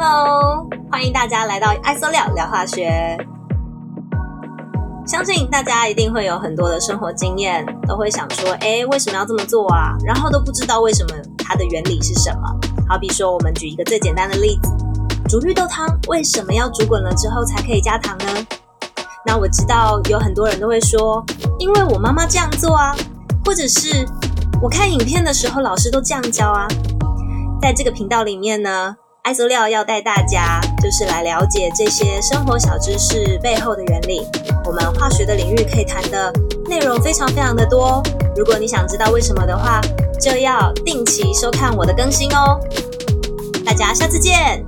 Hello，欢迎大家来到爱搜料聊化学。相信大家一定会有很多的生活经验，都会想说，哎，为什么要这么做啊？然后都不知道为什么它的原理是什么。好比说，我们举一个最简单的例子，煮绿豆汤为什么要煮滚了之后才可以加糖呢？那我知道有很多人都会说，因为我妈妈这样做啊，或者是我看影片的时候老师都这样教啊。在这个频道里面呢。艾佐料要带大家，就是来了解这些生活小知识背后的原理。我们化学的领域可以谈的内容非常非常的多。如果你想知道为什么的话，就要定期收看我的更新哦。大家下次见。